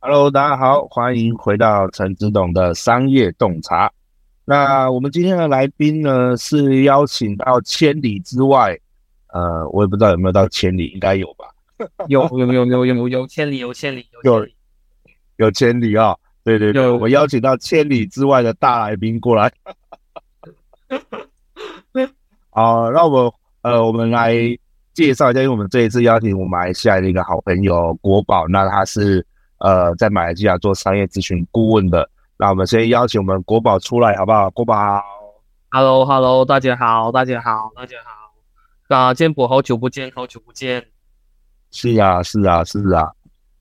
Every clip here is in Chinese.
Hello，大家好，欢迎回到陈志董的商业洞察。那我们今天的来宾呢，是邀请到千里之外，呃，我也不知道有没有到千里，应该有吧？有有有有有有千里有千里有有千里啊、哦！对对对，我邀请到千里之外的大来宾过来。好，那我们呃，我们来介绍一下，因为我们这一次邀请我们马来西亚的一个好朋友国宝，那他是呃在马来西亚做商业咨询顾问的。那我们先邀请我们国宝出来，好不好？国宝，Hello Hello，大家好，大家好，大家好，啊，建博，好久不见，好久不见。是啊，是啊，是啊。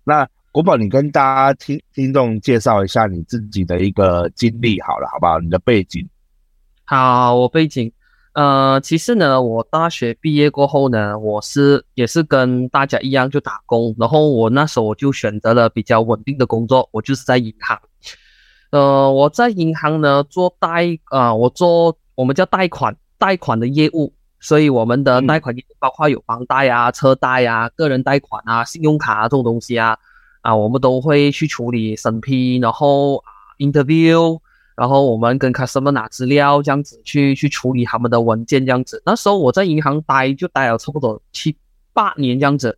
那国宝，你跟大家听听众介绍一下你自己的一个经历，好了，好不好？你的背景。好，我背景。呃，其实呢，我大学毕业过后呢，我是也是跟大家一样就打工，然后我那时候我就选择了比较稳定的工作，我就是在银行。呃，我在银行呢做贷啊、呃，我做我们叫贷款贷款的业务，所以我们的贷款业务包括有房贷啊、车贷啊、个人贷款啊、信用卡啊这种东西啊，啊，我们都会去处理审批，然后啊 interview。然后我们跟 customer 拿资料，这样子去去处理他们的文件，这样子。那时候我在银行待就待了差不多七八年这样子。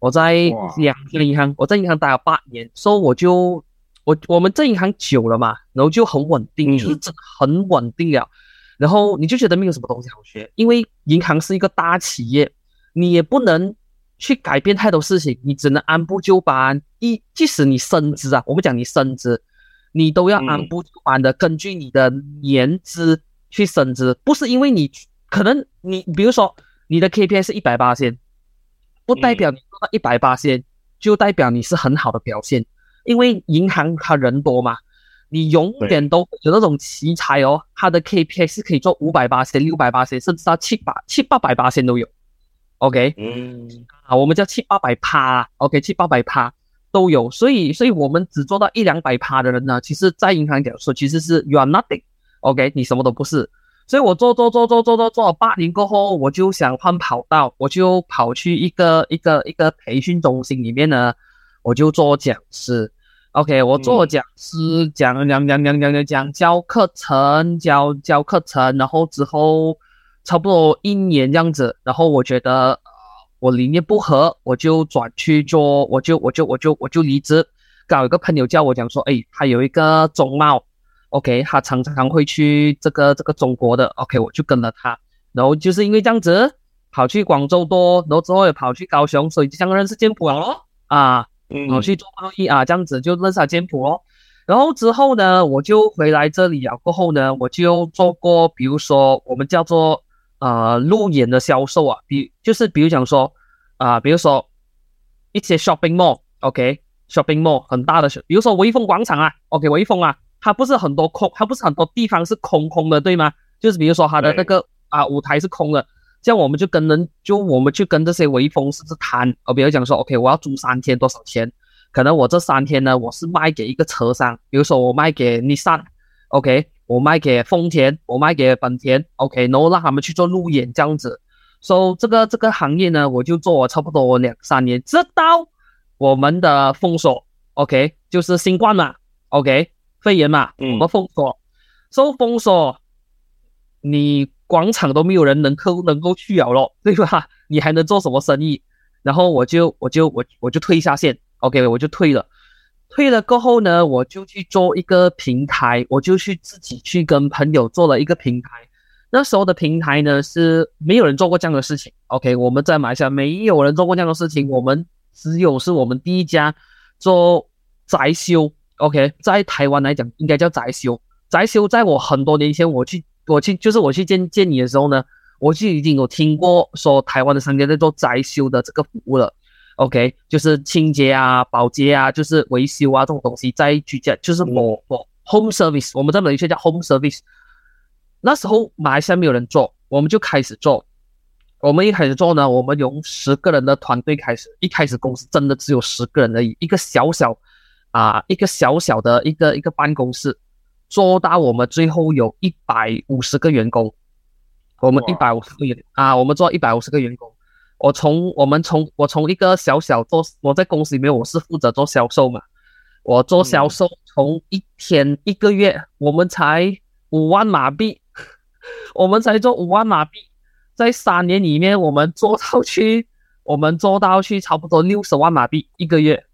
我在两个银行，我在银行待了八年，所以我就我我们在银行久了嘛，然后就很稳定，就是真的很稳定了。然后你就觉得没有什么东西好学，因为银行是一个大企业，你也不能去改变太多事情，你只能按部就班。一即使你升职啊，我们讲你升职。你都要按部就班的根据你的年资去升职，不是因为你可能你比如说你的 KPI 是一百八千，不代表你做到一百八千就代表你是很好的表现，因为银行它人多嘛，你永远都有那种奇才哦，他的 KPI 是可以做五百八千、六百八千，甚至到七百七八百八千都有。OK，嗯，啊，我们叫七八百趴，OK，七八百趴。都有，所以，所以我们只做到一两百趴的人呢，其实，在银行讲说，其实是 you are nothing，OK，你什么都不是。所以我做做做做做做做了八年过后，我就想换跑道，我就跑去一个一个一个培训中心里面呢，我就做讲师，OK，我做讲师，讲讲讲讲讲讲讲教课程，教教课程，然后之后差不多一年这样子，然后我觉得。我理念不合，我就转去做，我就我就我就我就离职。刚有一个朋友叫我讲说，哎，他有一个中贸，OK，他常常会去这个这个中国的，OK，我就跟了他。然后就是因为这样子，跑去广州多，然后之后也跑去高雄，所以就相认识建普了啊，我去做贸易啊，这样子就认识了建普哦。然后之后呢，我就回来这里了，过后呢，我就做过，比如说我们叫做。呃，路演的销售啊，比就是比如讲说，啊、呃，比如说一些 shopping mall，OK，shopping mall 很大的，比如说威风广场啊，OK，威风啊，它不是很多空，它不是很多地方是空空的，对吗？就是比如说它的那个啊舞台是空的，这样我们就跟人，就我们去跟这些威风是不是谈？哦，比如讲说，OK，我要租三天多少钱？可能我这三天呢，我是卖给一个车商，比如说我卖给 Nissan，OK。我卖给丰田，我卖给本田，OK，然后让他们去做路演这样子。所以这个这个行业呢，我就做了差不多两三年，直到我们的封锁，OK，就是新冠嘛，OK，肺炎嘛，我们封锁，所以封锁，你广场都没有人能够能够去了咯，对吧？你还能做什么生意？然后我就我就我我就退下线，OK，我就退了。退了过后呢，我就去做一个平台，我就去自己去跟朋友做了一个平台。那时候的平台呢，是没有人做过这样的事情。OK，我们在马来西亚没有人做过这样的事情，我们只有是我们第一家做宅修。OK，在台湾来讲应该叫宅修。宅修在我很多年前我去我去就是我去见见你的时候呢，我就已经有听过说台湾的商家在做宅修的这个服务了。OK，就是清洁啊、保洁啊，就是维修啊这种东西，在居家就是我我 home service，我们在马来西亚叫 home service。那时候马来西亚没有人做，我们就开始做。我们一开始做呢，我们用十个人的团队开始，一开始公司真的只有十个人而已，一个小小啊，一个小小的一个一个办公室，做到我们最后有一百五十个员工，我们一百五十个员啊，我们做一百五十个员工。我从我们从我从一个小小做，我在公司里面我是负责做销售嘛，我做销售从一天一个月我们才五万马币，我们才做五万马币，在三年里面我们做到去，我们做到去差不多六十万马币一个月，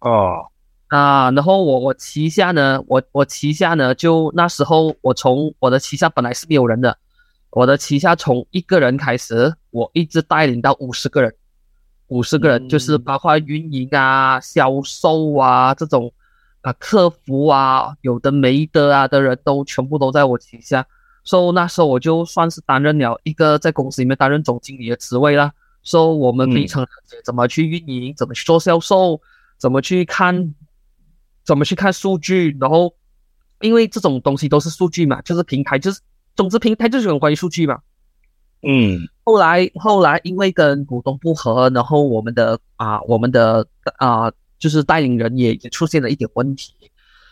哦。啊，然后我我旗下呢，我我旗下呢，就那时候我从我的旗下本来是没有人的，我的旗下从一个人开始，我一直带领到五十个人，五十个人就是包括运营啊、销售啊这种啊、客服啊，有的没的啊的人都全部都在我旗下，所以那时候我就算是担任了一个在公司里面担任总经理的职位啦，所以我们非常了解怎么去运营，怎么去做销售，怎么去看。怎么去看数据？然后，因为这种东西都是数据嘛，就是平台，就是总之平台就是有关于数据嘛。嗯。后来后来因为跟股东不和，然后我们的啊我们的啊就是带领人也也出现了一点问题，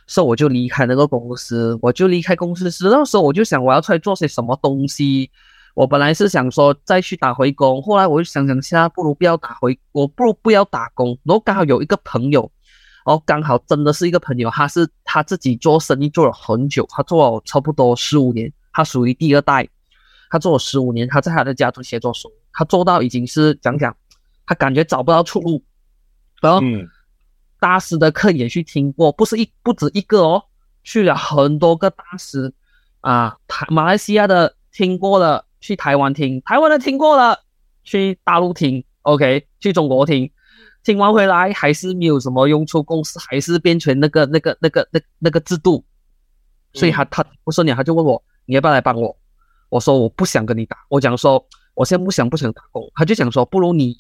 所以我就离开那个公司。我就离开公司时，那时候我就想我要出来做些什么东西。我本来是想说再去打回工，后来我就想想下，不如不要打回，我不如不要打工。然后刚好有一个朋友。哦，刚好真的是一个朋友，他是他自己做生意做了很久，他做了差不多十五年，他属于第二代，他做了十五年，他在他的家族写作书，他做到已经是讲讲，他感觉找不到出路，然后大师的课也去听过，不是一不止一个哦，去了很多个大师啊，台马来西亚的听过了，去台湾听，台湾的听过了，去大陆听，OK，去中国听。听完回来还是没有什么用处，公司还是变成那个那个那个那那个制度，所以他他不说你，他就问我你要不要来帮我？我说我不想跟你打，我讲说我现在不想不想打工，他就讲说不如你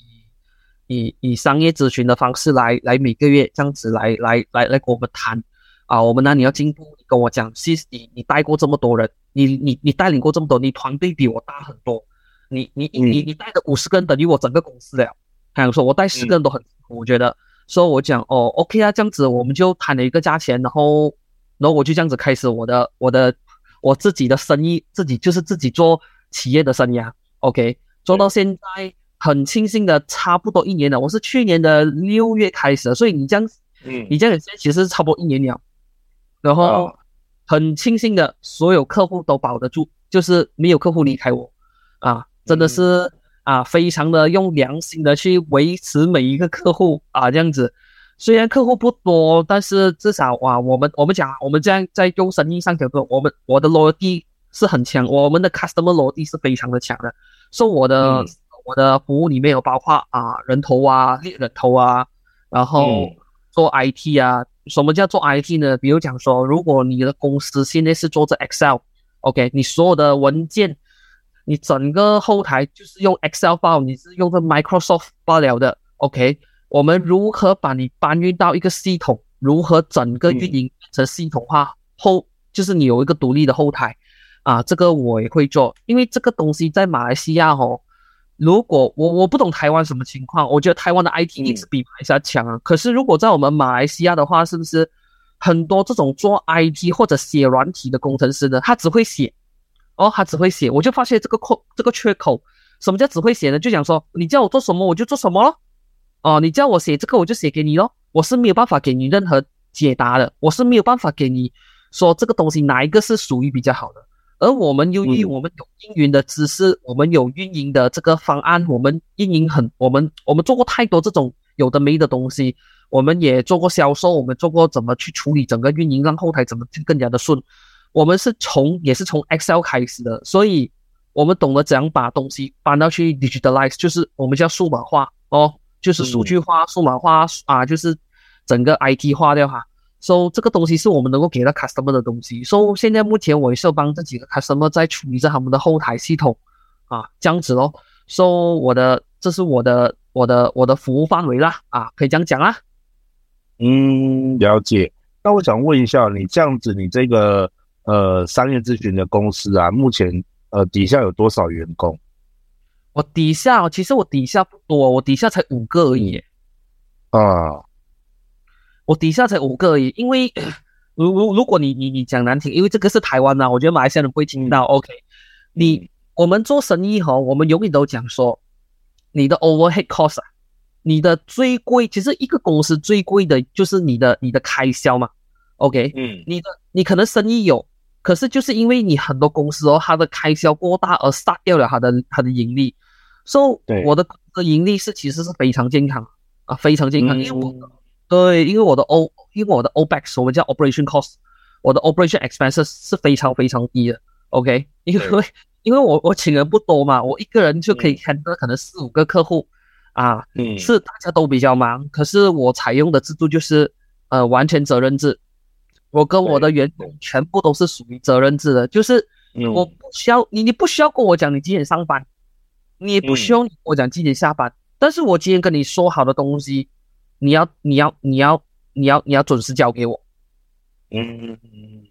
以以商业咨询的方式来来每个月这样子来来来来跟我们谈。啊，我们那你要进步，你跟我讲，其实你你带过这么多人，你你你带领过这么多，你团队比我大很多，你你你你带的五十个人等于我整个公司了。他想说我带十个人都很。我觉得，所以我讲哦，OK 啊，这样子我们就谈了一个价钱，然后，然后我就这样子开始我的我的我自己的生意，自己就是自己做企业的生涯，OK，做到现在很庆幸的，差不多一年了。我是去年的六月开始的，所以你这样，嗯，你这样子其实差不多一年了。然后很庆幸的，所有客户都保得住，就是没有客户离开我，啊，真的是。啊，非常的用良心的去维持每一个客户啊，这样子，虽然客户不多，但是至少哇，我们我们讲，我们这样在用生意上讲说，我们我的逻辑是很强，我们的 customer 逻辑是非常的强的。说、so、我的、嗯、我的服务里面有包括啊人头啊猎人头啊，然后做 IT 啊，嗯、什么叫做 IT 呢？比如讲说，如果你的公司现在是做着 Excel，OK，、okay, 你所有的文件。你整个后台就是用 Excel file，你是用的 Microsoft 罢了的，OK？我们如何把你搬运到一个系统？如何整个运营成系统化后，就是你有一个独立的后台啊？这个我也会做，因为这个东西在马来西亚哦。如果我我不懂台湾什么情况，我觉得台湾的 IT 一直比马来西亚强啊。可是如果在我们马来西亚的话，是不是很多这种做 IT 或者写软体的工程师呢？他只会写。哦，他只会写，我就发现这个空这个缺口。什么叫只会写呢？就想说，你叫我做什么我就做什么咯。哦，你叫我写这个我就写给你咯。我是没有办法给你任何解答的，我是没有办法给你说这个东西哪一个是属于比较好的。而我们由于我们有运营的知识，嗯、我们有运营的这个方案，我们运营很，我们我们做过太多这种有的没的东西，我们也做过销售，我们做过怎么去处理整个运营，让后台怎么去更加的顺。我们是从也是从 Excel 开始的，所以我们懂得怎样把东西搬到去 digitalize，就是我们叫数码化哦，就是数据化、数码化啊，就是整个 IT 化掉哈。So 这个东西是我们能够给到 customer 的东西。So 现在目前我也是帮这几个 customer 在处理着他们的后台系统啊，这样子咯。So 我的这是我的我的我的服务范围啦啊，可以这样讲啦。嗯，了解。那我想问一下，你这样子，你这个。呃，商业咨询的公司啊，目前呃底下有多少员工？我底下其实我底下不多，我底下才五个而已。啊，我底下才五个而已，因为如如如果你你你讲难听，因为这个是台湾呐，我觉得马来西亚人不会听到。OK，你我们做生意哈，我们永远都讲说，你的 overhead cost 啊，你的最贵，其实一个公司最贵的就是你的你的开销嘛。OK，嗯，你的你可能生意有，可是就是因为你很多公司哦，它的开销过大而杀掉了它的它的盈利。So，对。我的的盈利是其实是非常健康啊，非常健康，嗯、因为我对，因为我的 O，因为我的 OPEX 我们叫 operation cost，我的 operation expenses 是非常非常低的。OK，因为因为我我请人不多嘛，我一个人就可以 handle 可能四五个客户啊，嗯，是大家都比较忙，可是我采用的制度就是呃完全责任制，我跟我的员工全部都是属于责任制的，就是我不需要你，你不需要跟我讲你几点上班，你也不需要跟我讲几点下班，但是我今天跟你说好的东西，你要你要你要你要你要准时交给我，嗯。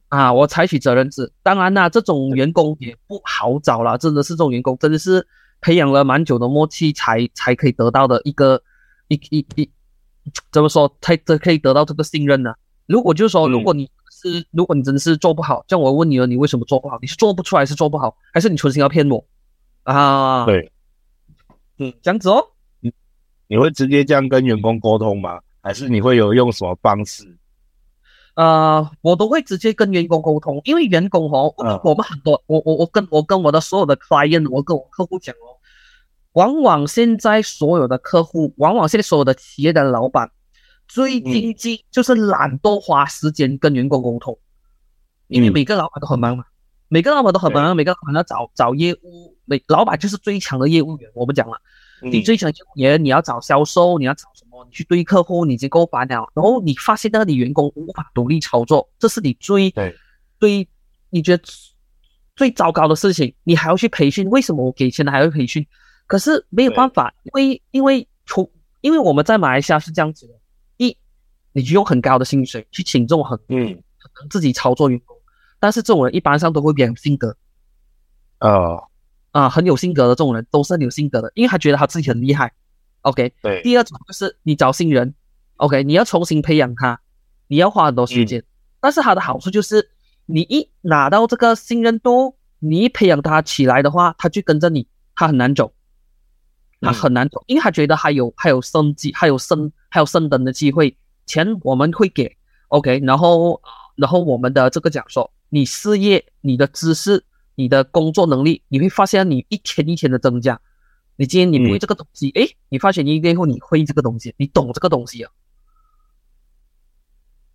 啊，我采取责任制。当然啦，这种员工也不好找啦，真的是这种员工，真的是培养了蛮久的默契才才可以得到的一个一一一怎么说才才可以得到这个信任呢？如果就是说，如果你是、嗯、如果你真的是做不好，像我问你了，你为什么做不好？你是做不出来，是做不好，还是你存心要骗我啊？对，嗯，这样子哦。你你会直接这样跟员工沟通吗？还是你会有用什么方式？呃，我都会直接跟员工沟通，因为员工哦，我们很多，我我我跟我跟我的所有的 client，我跟我客户讲哦，往往现在所有的客户，往往现在所有的企业的老板，最经济就是懒惰花时间跟员工沟通，因为每个老板都很忙嘛，每个老板都很忙，每个老板要找找业务，每老板就是最强的业务员，我们讲了。你最强业务员，你要找销售，你要找什么？你去对客户，你已经够烦了。然后你发现那个你员工无法独立操作，这是你最对最你觉得最糟糕的事情。你还要去培训，为什么我给钱的还要培训？可是没有办法，因为因为从因为我们在马来西亚是这样子的：一，你就用很高的薪水去请这种很嗯自己操作员工，但是这种人一般上都会比较有性格，呃。啊，很有性格的这种人都是很有性格的，因为他觉得他自己很厉害。OK，对。第二种就是你找新人，OK，你要重新培养他，你要花很多时间。嗯、但是他的好处就是，你一拿到这个信任度，你一培养他起来的话，他就跟着你，他很难走，他很难走，嗯、因为他觉得还有还有升级，还有升还有升等的机会。钱我们会给，OK，然后然后我们的这个讲说，你事业，你的知识。你的工作能力，你会发现你一天一天的增加。你今天你不会这个东西，诶、嗯，你发现你一年后你会这个东西，你懂这个东西啊？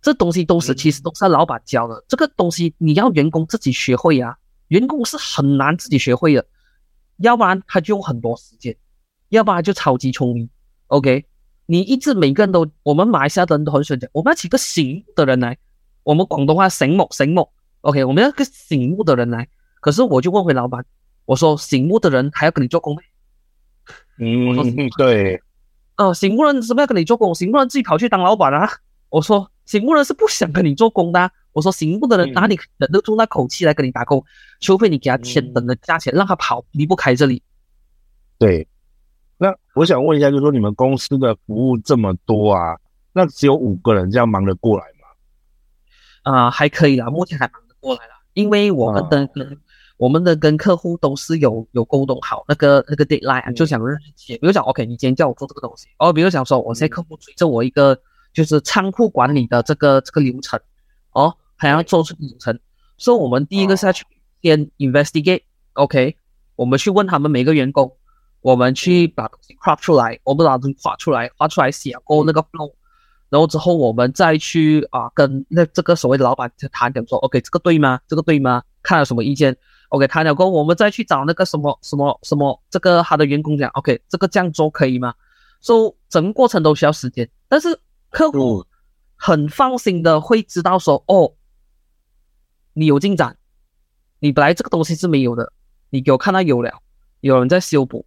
这东西都是其实都是老板教的。这个东西你要员工自己学会啊，员工是很难自己学会的，要不然他就用很多时间，要不然就超级聪明。OK，你一直每个人都，我们马来西亚的人都很喜欢讲，我们要请个行的人来，我们广东话醒目醒目。OK，我们要个醒目的人来。可是我就问回老板，我说醒目的人还要跟你做工吗？嗯，对。哦、呃，醒目人什么要跟你做工？醒目人自己跑去当老板啊！我说醒目人是不想跟你做工的、啊。我说醒目的人哪里忍得住那口气来跟你打工？除非你给他天等的价钱，让他跑离不开这里。对。那我想问一下，就是说你们公司的服务这么多啊，那只有五个人这样忙得过来吗？啊、呃，还可以啦，目前还忙得过来了。因为我们的跟、啊、我们的跟客户都是有有沟通好那个那个 deadline，、嗯、就想日期，比如讲 OK，你今天叫我做这个东西，哦，比如讲说我现在客户追着我一个就是仓库管理的这个这个流程，哦，还要做出流程，所以我们第一个是要去先 investigate，OK，、啊、我们去问他们每个员工，我们去把东西画出来，我们把东西画出来，画出来写过那个 flow。然后之后我们再去啊跟那这个所谓的老板谈点说，OK 这个对吗？这个对吗？看了什么意见？OK 谈了过后，我们再去找那个什么什么什么这个他的员工讲，OK 这个这样做可以吗？所以整个过程都需要时间，但是客户很放心的会知道说，哦，你有进展，你本来这个东西是没有的，你给我看到有了，有人在修补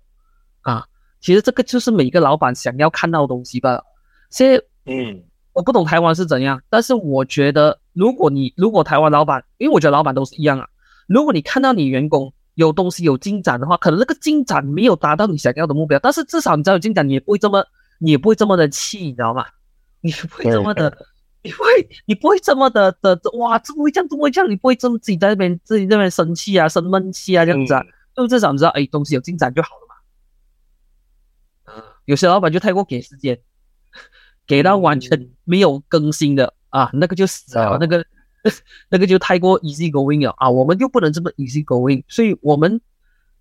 啊。其实这个就是每个老板想要看到的东西吧。现在。嗯，我不懂台湾是怎样，但是我觉得，如果你如果台湾老板，因为我觉得老板都是一样啊。如果你看到你员工有东西有进展的话，可能那个进展没有达到你想要的目标，但是至少你知道有进展，你也不会这么，你也不会这么的气，你知道吗？你不会这么的，你不会，你不会这么的的哇，怎么会这样，怎么会这样？你不会这么自己在那边自己在那边生气啊，生闷气啊这样子啊？就至少你知道，哎，东西有进展就好了嘛。有些老板就太过给时间，给到完全没有更新的啊，那个就死了，那个 那个就太过 easy going 了啊，我们就不能这么 easy going，所以我们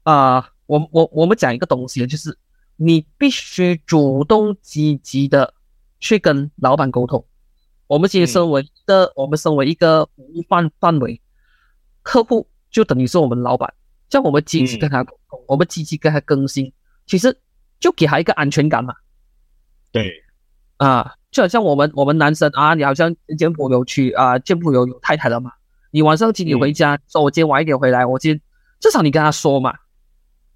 啊，我我我们讲一个东西，就是你必须主动积极的去跟老板沟通。我们其实身为一个，我们身为一个服务范范围，客户就等于是我们老板，叫我们积极跟他沟通，我们积极跟他更新，其实。就给他一个安全感嘛，对，啊，就好像我们我们男生啊，你好像见朋友去啊，见朋友有太太了嘛，你晚上几点回家？说我今天晚一点回来，我今天至少你跟他说嘛，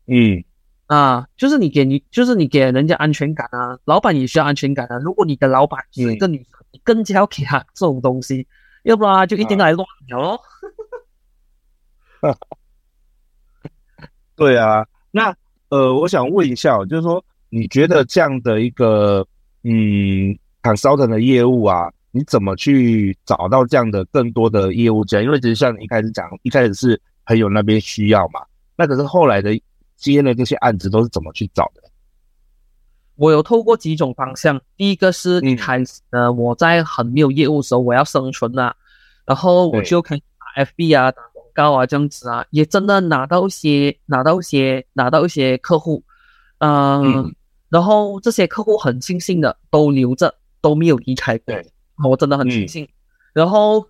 嗯，啊，就是你给你就是你给人家安全感啊，老板也需要安全感啊。如果你的老板是一个女生，你更加要给他这种东西，要不然就一天来乱聊咯。对啊，那。呃，我想问一下，就是说，你觉得这样的一个嗯，consultant 的业务啊，你怎么去找到这样的更多的业务家？因为其实像你一开始讲，一开始是朋友那边需要嘛，那可是后来的接的这些案子都是怎么去找的？我有透过几种方向，第一个是一开始呢，我在很没有业务的时候，我要生存啊，然后我就开始打 FB 啊。打广告啊，这样子啊，也真的拿到一些，拿到一些，拿到一些客户，嗯，然后这些客户很庆幸的都留着，都没有离开过，我真的很庆幸。嗯、然后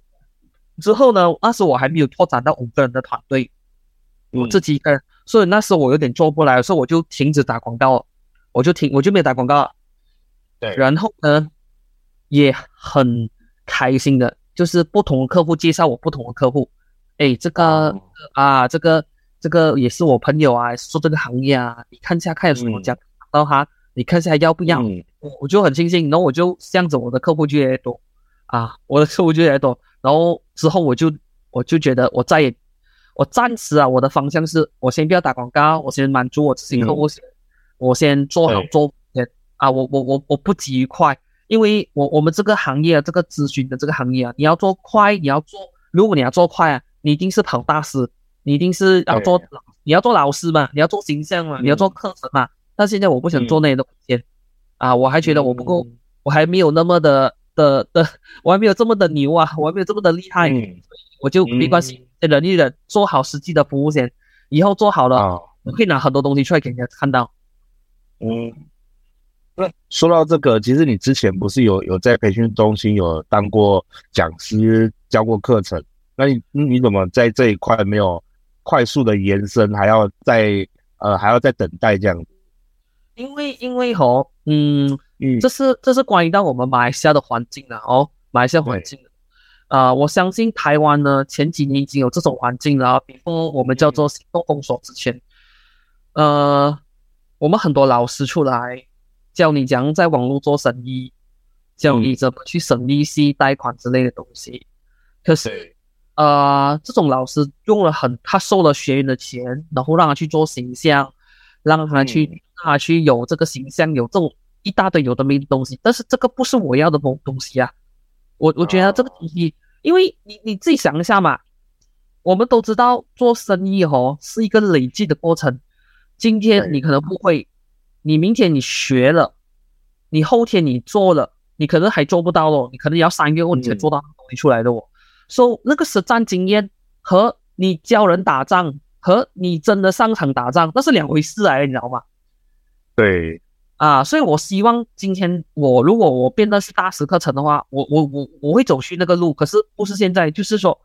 之后呢，那时我还没有拓展到五个人的团队，嗯、我自己一个人，所以那时候我有点做不来，所以我就停止打广告，我就停，我就没有打广告了。对，然后呢，也很开心的，就是不同的客户介绍我不同的客户。哎，这个、哦、啊，这个这个也是我朋友啊，做这个行业啊。你看一下，看有什么讲到他，你看一下要不要？嗯、我就很庆幸，然后我就这样子，我的客户就越来越多啊，我的客户就越来越多。然后之后我就我就觉得，我再也我暂时啊，我的方向是我先不要打广告，我先满足我自己客户我先做好做先啊，我我我我不急于快，因为我我们这个行业，这个咨询的这个行业啊，你要做快，你要做，如果你要做快啊。你一定是跑大师，你一定是要做，你要做老师嘛，你要做形象嘛，嗯、你要做课程嘛。但现在我不想做那些东西，嗯、啊，我还觉得我不够，嗯、我还没有那么的的的，我还没有这么的牛啊，我还没有这么的厉害，嗯、我就没关系，忍一忍，做好实际的服务先，以后做好了，哦、我可以拿很多东西出来给人家看到。嗯，那说到这个，其实你之前不是有有在培训中心有当过讲师，教过课程？那你你怎么在这一块没有快速的延伸，还要再呃还要再等待这样子？因为因为吼，嗯嗯，这是这是关于到我们马来西亚的环境了哦，马来西亚环境啊、呃，我相信台湾呢前几年已经有这种环境了，before 我们叫做行动封锁之前，嗯、呃，我们很多老师出来教你怎样在网络做生意，教你怎么去省利息、贷款之类的东西，可是。呃，这种老师用了很，他收了学员的钱，然后让他去做形象，让他去，嗯、他去有这个形象，有这种一大堆有的没的东西。但是这个不是我要的东东西啊，我我觉得这个东西，哦、因为你你自己想一下嘛，我们都知道做生意哦是一个累积的过程。今天你可能不会，你明天你学了，你后天你做了，你可能还做不到哦，你可能要三个月后你才做到东西出来的哦。嗯说、so, 那个实战经验和你教人打仗和你真的上场打仗那是两回事来的，你知道吗？对啊，所以我希望今天我如果我变的是大师课程的话，我我我我会走去那个路，可是不是现在，就是说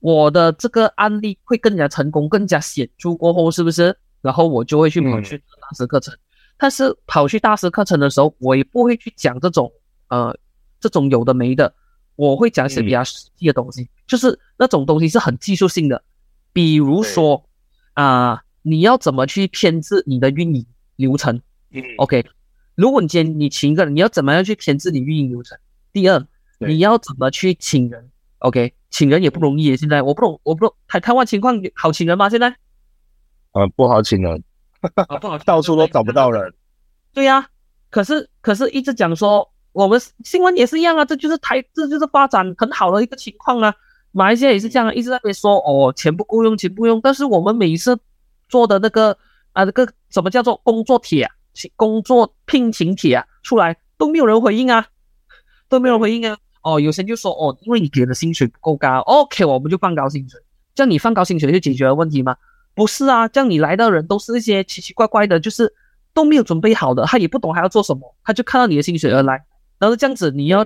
我的这个案例会更加成功，更加显著过后，是不是？然后我就会去跑去大师课程，嗯、但是跑去大师课程的时候，我也不会去讲这种呃这种有的没的。我会讲一些比较实际的东西，嗯、就是那种东西是很技术性的，比如说啊、呃，你要怎么去编制你的运营流程？嗯，OK，如果你今天你请一个人，你要怎么样去编制你运营流程？第二，你要怎么去请人？OK，请人也不容易。现在我不懂，我不懂台台湾情况好请人吗？现在？呃，不好请人，啊、不好，到处都找不到人。对呀、啊，可是可是一直讲说。我们新闻也是一样啊，这就是台，这就是发展很好的一个情况啊。马来西亚也是这样，一直在那边说哦，钱不够用，钱不够用。但是我们每一次做的那个啊，那个什么叫做工作帖啊，工作聘请帖啊出来都没有人回应啊，都没有人回应啊。哦，有些人就说哦，因为你给的薪水不够高，OK，我们就放高薪水，这样你放高薪水就解决了问题吗？不是啊，这样你来的人都是一些奇奇怪怪的，就是都没有准备好的，他也不懂还要做什么，他就看到你的薪水而来，然后这样子你要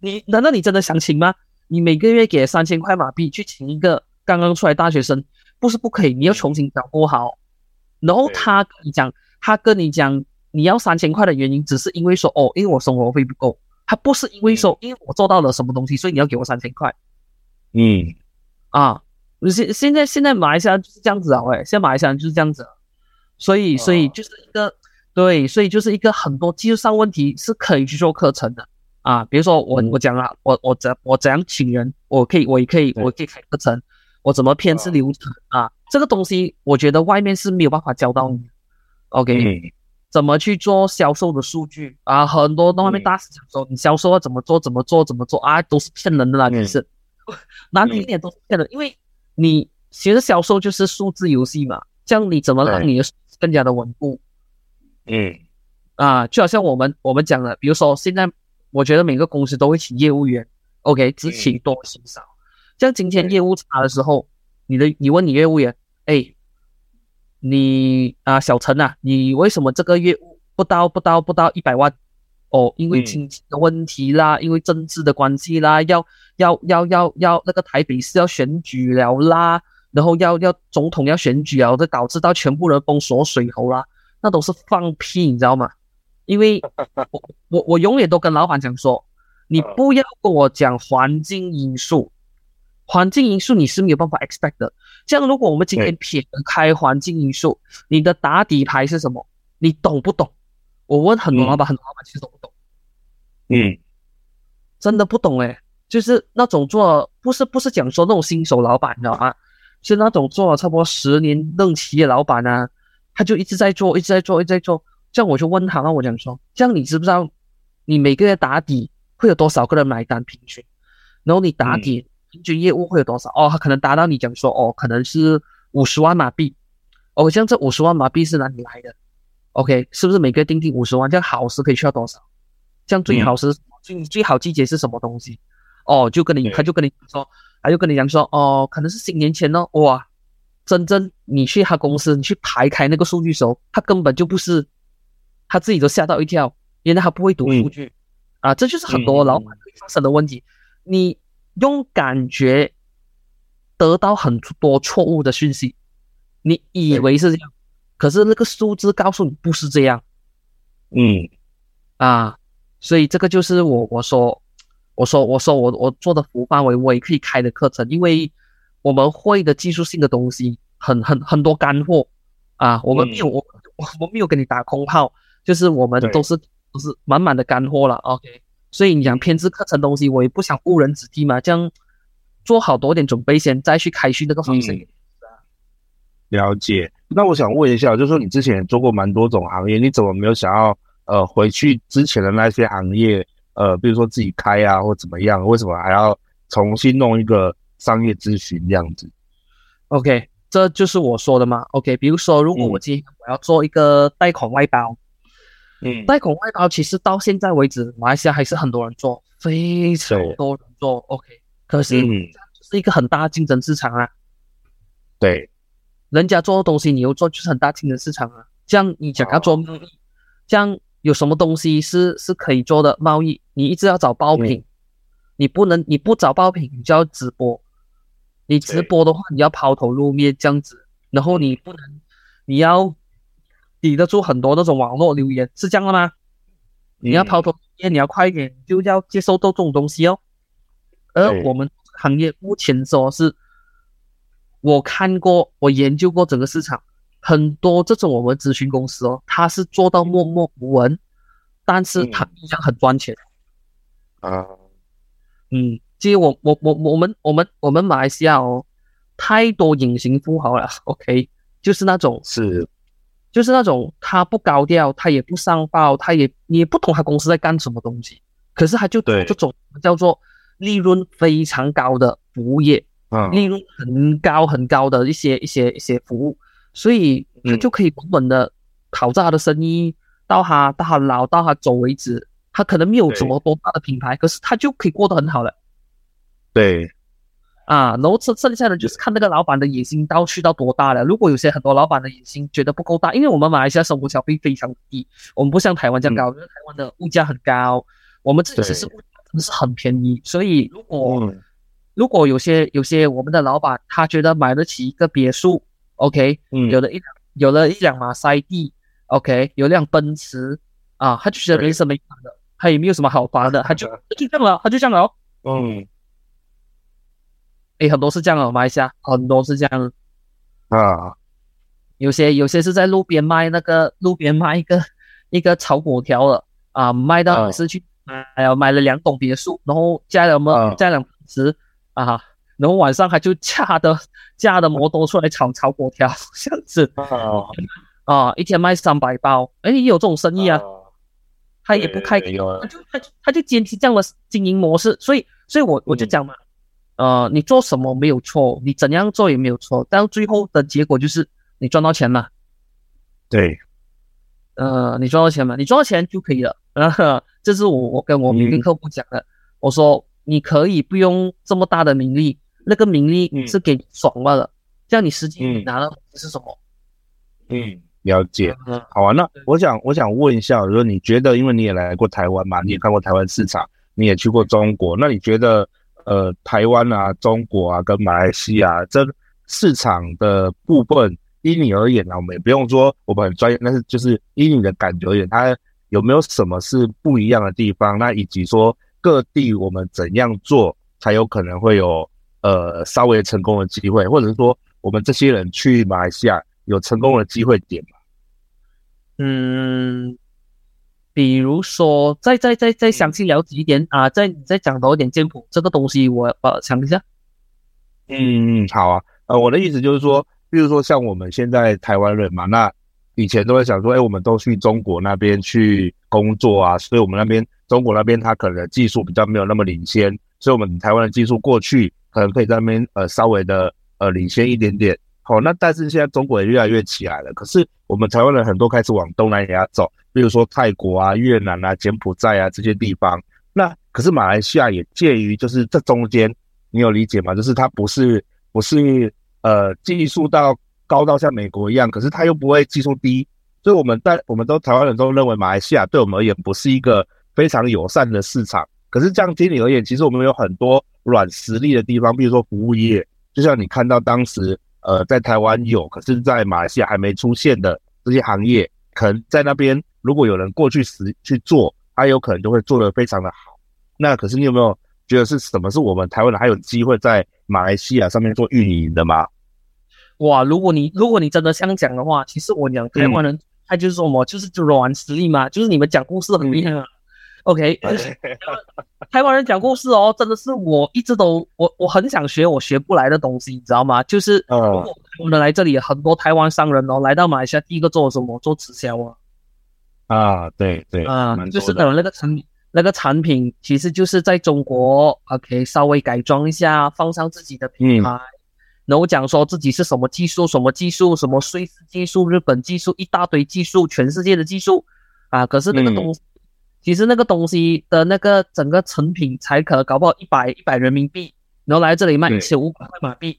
你难道你真的想请吗？你每个月给三千块马币去请一个刚刚出来大学生，不是不可以，你要重新找过好。然后他跟你讲，他跟你讲你要三千块的原因，只是因为说哦，因为我生活费不够，他不是因为说因为我做到了什么东西，所以你要给我三千块。嗯，啊，现现在现在马来西亚就是这样子啊，喂，现在马来西亚就是这样子，所以所以就是一个对，所以就是一个很多技术上问题是可以去做课程的。啊，比如说我我讲了，我我怎我怎样请人，我可以我也可以我可以开课程，我怎么编制流程啊？这个东西我觉得外面是没有办法教到你。OK，怎么去做销售的数据啊？很多外面大师讲说，你销售要怎么做怎么做怎么做啊，都是骗人的啦，其实难听一点都是骗人，因为你其实销售就是数字游戏嘛，这样你怎么让你的更加的稳固？嗯，啊，就好像我们我们讲的，比如说现在。我觉得每个公司都会请业务员，OK，只请多不请少。像今天业务差的时候，你的你问你业务员，哎，你啊小陈啊，你为什么这个月不到不到不到一百万？哦，因为经济的问题啦，因为政治的关系啦，要要要要要那个台北市要选举了啦，然后要要总统要选举啊，这导致到全部人封锁水喉啦，那都是放屁，你知道吗？因为我我我永远都跟老板讲说，你不要跟我讲环境因素，环境因素你是没有办法 expect 的。这样，如果我们今天撇开环境因素，你的打底牌是什么？你懂不懂？我问很多老板，很多老板其实都不懂。嗯，真的不懂诶，就是那种做不是不是讲说那种新手老板，你知道吗？是那种做了差不多十年任企业老板啊，他就一直在做，一直在做，一直在做。这样我就问他，那我讲说，这样你知不知道，你每个月打底会有多少个人买单平均？然后你打底平均业务会有多少？哦，他可能达到你讲说，哦，可能是五十万马币。哦，像这五十万马币是哪里来的？OK，是不是每个月定定五十万？这样好时可以需要多少？这样最好是最最好季节是什么东西？哦，就跟你他就跟你说，他就跟你讲说，哦，可能是新年前哦，哇，真正你去他公司，你去排开那个数据时候，他根本就不是。他自己都吓到一跳，原来他不会读数据，嗯、啊，这就是很多老板会发生的问题。嗯、你用感觉得到很多错误的讯息，你以为是这样，可是那个数字告诉你不是这样。嗯，啊，所以这个就是我我说我说我说我我做的服务范围，我也可以开的课程，因为我们会的技术性的东西很很很多干货啊，我们没有、嗯、我我没有给你打空炮。就是我们都是都是满满的干货了，OK。所以你讲偏制课程东西，我也不想误人子弟嘛，这样做好多点准备先，再去开训那个方式。嗯、了解。那我想问一下，就是说你之前做过蛮多种行业，你怎么没有想要呃回去之前的那些行业，呃，比如说自己开啊，或怎么样？为什么还要重新弄一个商业咨询这样子？OK，这就是我说的嘛。OK，比如说如果我今天我要做一个贷款外包。嗯，贷款外包其实到现在为止，马来西亚还是很多人做，非常多人做。OK，可是是一个很大的竞争市场啊。对，人家做的东西你又做，就是很大竞争市场啊。这样你想要做贸易，这样有什么东西是是可以做的贸易？你一直要找爆品，你不能你不找爆品，你就要直播。你直播的话，你要抛头露面这样子，然后你不能，你要。抵得住很多那种网络留言，是这样的吗？你要抛头露面，你要快一点，就要接受到这种东西哦。而我们行业目前说是，我看过，我研究过整个市场，很多这种我们咨询公司哦，他是做到默默无闻，但是他一样很赚钱。啊，嗯，其实我我我我们我们我们马来西亚哦，太多隐形富豪了。OK，就是那种是。就是那种他不高调，他也不上报，他也你也不懂他公司在干什么东西，可是他就做这种叫做利润非常高的服务业，啊，利润很高很高的一些一些一些服务，所以他就可以稳稳的讨债他的生意，到他到他老到他走为止，他可能没有什么多大的品牌，可是他就可以过得很好了。对，啊，然后剩剩下的就是看那个老板的野心到去到多大了。如果有些很多老板的野心觉得不够大，因为我们马来西亚生活消费非常低，我们不像台湾这样高，因为、嗯、台湾的物价很高，我们这里其实物价真的是很便宜。所以如果、嗯、如果有些有些我们的老板他觉得买得起一个别墅，OK，嗯，有了一有了一辆马赛蒂。OK，有辆奔驰啊，他就觉得没什么的，他也没有什么好烦的，他就就这样了，他就这样了哦。嗯，诶，很多是这样的，马来西亚很多是这样。啊。有些有些是在路边卖那个路边卖一个一个炒粿条的啊，卖到是去买了买了两栋别墅，然后加了么加辆奔驰啊，然后晚上还就驾的驾的摩托出来炒炒粿条，这样子。啊，一天卖三百包，哎，也有这种生意啊。他也不开，他就他就他就坚持这样的经营模式，所以，所以我我就讲嘛，呃，你做什么没有错，你怎样做也没有错，但最后的结果就是你赚到钱了。对，呃，你赚到钱嘛，你赚到钱就可以了。啊，这是我我跟我每个客户讲的，我说你可以不用这么大的名利，那个名利是给你爽了的，这样你实际拿到的是什么？嗯。了解，好啊。那我想，我想问一下，如果你觉得，因为你也来过台湾嘛，你也看过台湾市场，你也去过中国，那你觉得，呃，台湾啊、中国啊跟马来西亚这市场的部分，依你而言呢，我们也不用说我们很专业，但是就是依你的感觉而言，它有没有什么是不一样的地方？那以及说各地我们怎样做才有可能会有呃稍微成功的机会，或者是说我们这些人去马来西亚有成功的机会点？嗯，比如说，再再再再详细了解一点啊，再再讲多一点剑谱这个东西，我呃想一下。嗯，好啊，呃，我的意思就是说，比如说像我们现在台湾人嘛，那以前都会想说，哎，我们都去中国那边去工作啊，所以我们那边中国那边他可能技术比较没有那么领先，所以我们台湾的技术过去可能可以在那边呃稍微的呃领先一点点。好，那但是现在中国也越来越起来了。可是我们台湾人很多开始往东南亚走，比如说泰国啊、越南啊、柬埔寨啊这些地方。那可是马来西亚也介于就是这中间，你有理解吗？就是它不是不是呃技术到高到像美国一样，可是它又不会技术低。所以我们在我们都台湾人都认为马来西亚对我们而言不是一个非常友善的市场。可是这样听你而言，其实我们有很多软实力的地方，比如说服务业，就像你看到当时。呃，在台湾有，可是，在马来西亚还没出现的这些行业，可能在那边，如果有人过去时去做，他有可能就会做得非常的好。那可是你有没有觉得是什么是我们台湾人还有机会在马来西亚上面做运营的吗？哇，如果你如果你真的想讲的话，其实我讲台湾人，他就是说什么，就是软实力嘛，就是你们讲故事很厉害啊。OK，台湾人讲故事哦，真的是我一直都我我很想学，我学不来的东西，你知道吗？就是我们来这里，很多台湾商人哦，来到马来西亚，第一个做什么？做直销啊。啊，对对啊，就是等那个产，那个产品其实就是在中国，OK，稍微改装一下，放上自己的品牌，嗯、然后讲说自己是什么技术，什么技术，什么瑞士技术、日本技术，一大堆技术，全世界的技术啊。可是那个东西。嗯其实那个东西的那个整个成品才可能搞不好一百一百人民币，然后来这里卖一千五百块马币，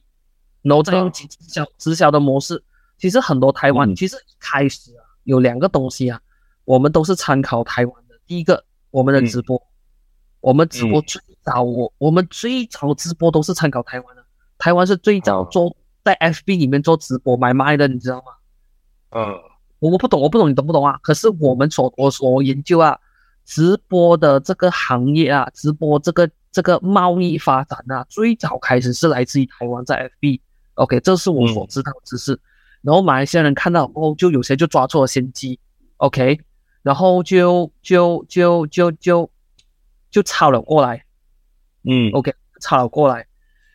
然后再用直销直销的模式。其实很多台湾，嗯、其实一开始啊有两个东西啊，我们都是参考台湾的。第一个，我们的直播，嗯、我们直播最早我我们最早直播都是参考台湾的。台湾是最早做在 FB 里面做直播买卖的，你知道吗？嗯，我我不懂，我不懂，你懂不懂啊？可是我们所我所研究啊。直播的这个行业啊，直播这个这个贸易发展啊，最早开始是来自于台湾在 FB，OK，这是我所知道的知识。然后马来西亚人看到后，就有些就抓错了先机，OK，然后就就就就就就抄了过来，嗯，OK，抄了过来，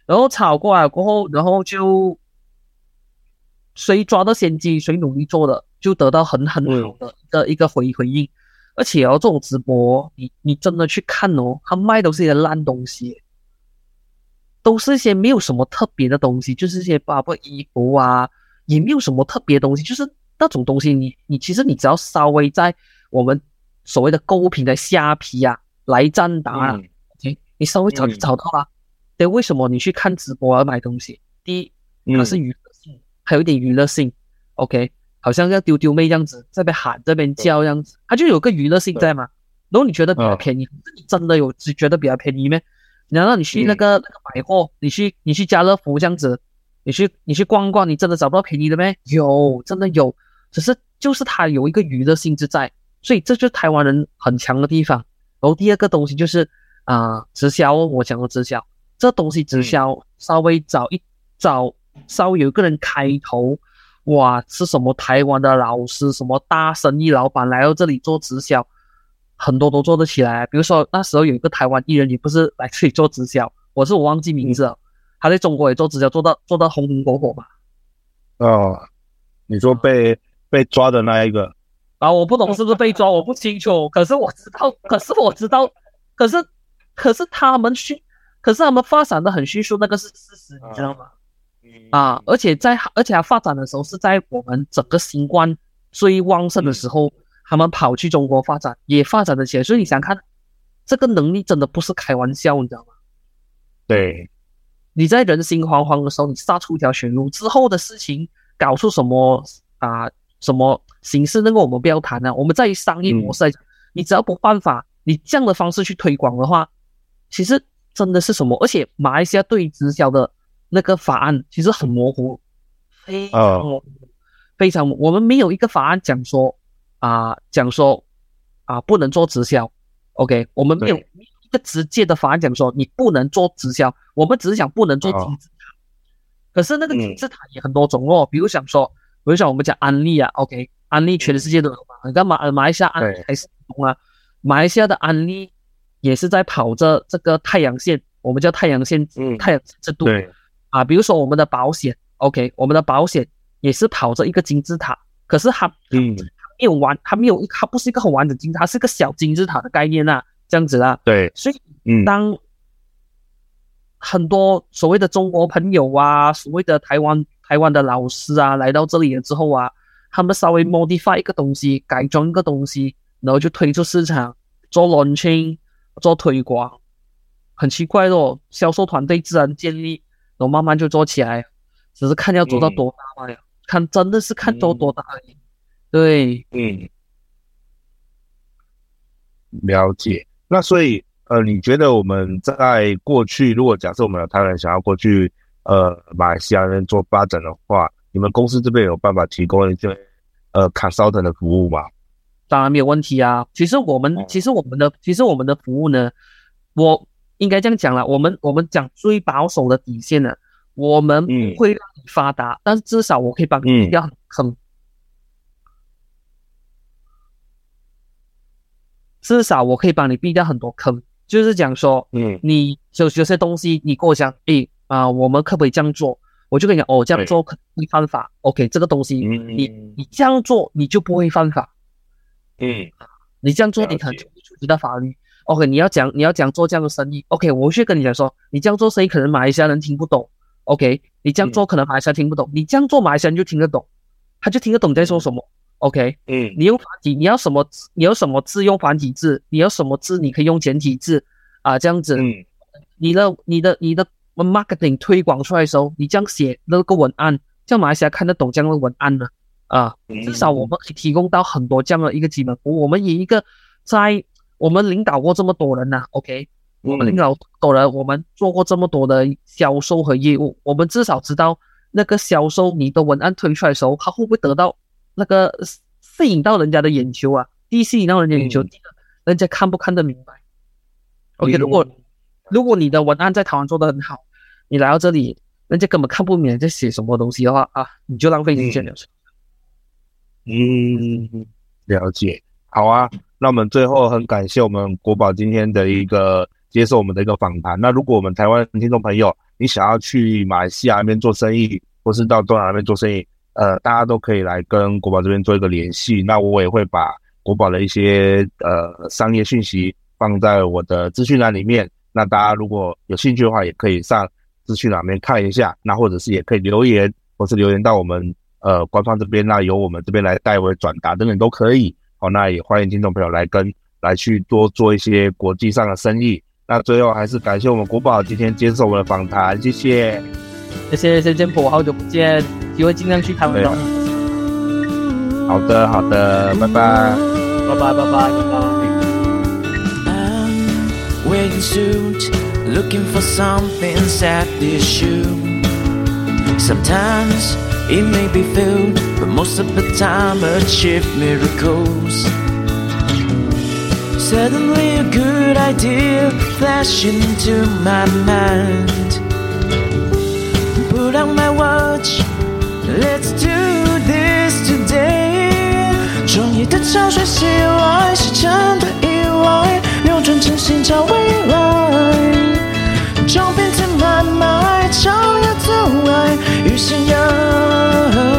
然后抄过来过后，然后就谁抓到先机，谁努力做的，就得到很很好的一个、一个回回应。而且哦，这种直播，你你真的去看哦，他卖都是一些烂东西，都是一些没有什么特别的东西，就是一些包括衣服啊，也没有什么特别的东西，就是那种东西你，你你其实你只要稍微在我们所谓的购物平台虾皮啊、来赞达啊，嗯 OK，你稍微找就找到了。对，为什么你去看直播而买东西？第一，它是娱乐性，嗯、还有一点娱乐性。OK，好像要丢丢妹这样子，这边喊这边叫这样子，它就有个娱乐性在嘛。然后你觉得比较便宜，哦、你真的有只觉得比较便宜吗？难道你去那个、嗯、那个百货，你去你去家乐福这样子，你去你去逛逛，你真的找不到便宜的吗？有，真的有，只是就是它有一个娱乐性质在，所以这就是台湾人很强的地方。然后第二个东西就是啊、呃，直销，我讲过直销。这东西直销稍微早一早，稍微有一个人开头，哇，是什么台湾的老师，什么大生意老板来到这里做直销，很多都做得起来。比如说那时候有一个台湾艺人，也不是来这里做直销，我是我忘记名字了，他在中国也做直销，做到做到红红火火吧。哦，你说被被抓的那一个啊？我不懂是不是被抓，我不清楚。可是我知道，可是我知道，可是可是他们去。可是他们发展的很迅速，那个是事实，你知道吗？啊，而且在而且它发展的时候是在我们整个新冠最旺盛的时候，他们跑去中国发展，也发展的起来。所以你想看，这个能力真的不是开玩笑，你知道吗？对，你在人心惶惶的时候，你杀出一条血路之后的事情，搞出什么啊什么形式，那个我们不要谈了。我们在商业模式来讲，你只要不犯法，你这样的方式去推广的话，其实。真的是什么？而且马来西亚对直销的那个法案其实很模糊，非常模糊，非常模。我们没有一个法案讲说啊，讲说啊不能做直销。OK，我们没有一个直接的法案讲说你不能做直销。我们只是讲不能做金字塔。可是那个金字塔也很多种哦，比如想说，比如想我们讲安利啊，OK，安利全世界都有嘛。你看马马来西亚安利还是懂啊？马来西亚的安利。也是在跑着这个太阳线，我们叫太阳线，嗯，太阳制度，对啊，比如说我们的保险，OK，我们的保险也是跑着一个金字塔，可是它，嗯，它没有完，它没有，它不是一个很完整金字塔，它是个小金字塔的概念啊，这样子啦，对，所以，嗯，当很多所谓的中国朋友啊，所谓的台湾台湾的老师啊，来到这里了之后啊，他们稍微 modify 一个东西，改装一个东西，然后就推出市场做 launching。做推广。很奇怪哦，销售团队自然建立，然后慢慢就做起来，只是看要做到多大嘛呀？嗯、看真的是看做多大而已。嗯、对，嗯，了解。那所以呃，你觉得我们在过去，如果假设我们的台湾人想要过去呃马来西亚那边做发展的话，你们公司这边有办法提供一些呃 consultant 的服务吗？当然没有问题啊！其实我们，其实我们的，其实我们的服务呢，我应该这样讲了，我们我们讲最保守的底线呢，我们不会让你发达，嗯、但是至少我可以帮你避掉很坑。嗯、至少我可以帮你避掉很多坑，就是讲说，嗯，你有有些东西你跟我讲，诶啊、呃，我们可不可以这样做？我就跟你讲，哦，这样做可能会犯法。OK，这个东西，嗯、你你这样做你就不会犯法。嗯，你这样做，你可能就会触及到法律。OK，你要讲，你要讲做这样的生意。OK，我去跟你讲说，你这样做生意可能马来西亚人听不懂。OK，你这样做可能马来西亚听不懂，你这样做马来西亚人就听得懂，他就听得懂你在说什么。OK，嗯，你用繁体，你要什么？你要什么字用繁体字？你要什么字？你可以用简体字啊，这样子。嗯，你的、你的、你的 marketing 推广出来的时候，你这样写那个文案，叫马来西亚看得懂这样的文案呢？啊，至少我们可以提供到很多这样的一个基本服务。我们以一个在我们领导过这么多人呐，OK，我们领导多人，我们做过这么多的销售和业务，我们至少知道那个销售你的文案推出来的时候，他会不会得到那个吸引到人家的眼球啊？第一吸引到人家眼球，第二人家看不看得明白？OK，如果如果你的文案在台湾做得很好，你来到这里，人家根本看不明白在写什么东西的话啊，你就浪费时间了。嗯，了解。好啊，那我们最后很感谢我们国宝今天的一个接受我们的一个访谈。那如果我们台湾听众朋友，你想要去马来西亚那边做生意，或是到东南亚那边做生意，呃，大家都可以来跟国宝这边做一个联系。那我也会把国宝的一些呃商业讯息放在我的资讯栏里面。那大家如果有兴趣的话，也可以上资讯栏里面看一下。那或者是也可以留言，或是留言到我们。呃，官方这边那由我们这边来代为转达等等都可以。好，那也欢迎听众朋友来跟来去多做一些国际上的生意。那最后还是感谢我们国宝今天接受我们的访谈，谢谢，谢谢谢建波，好久不见，机会尽量去台湾找你。好的好的，拜拜，拜拜拜拜拜拜。wearing suit, looking for something sad to shoot. Sometimes it may be filled, but most of the time achieve miracles. Suddenly a good idea flashed into my mind. Put on my watch, let's do this today. 创业的潮水袭来，是真的意外。扭转真心找未来，将变成买卖，超越阻碍与 信仰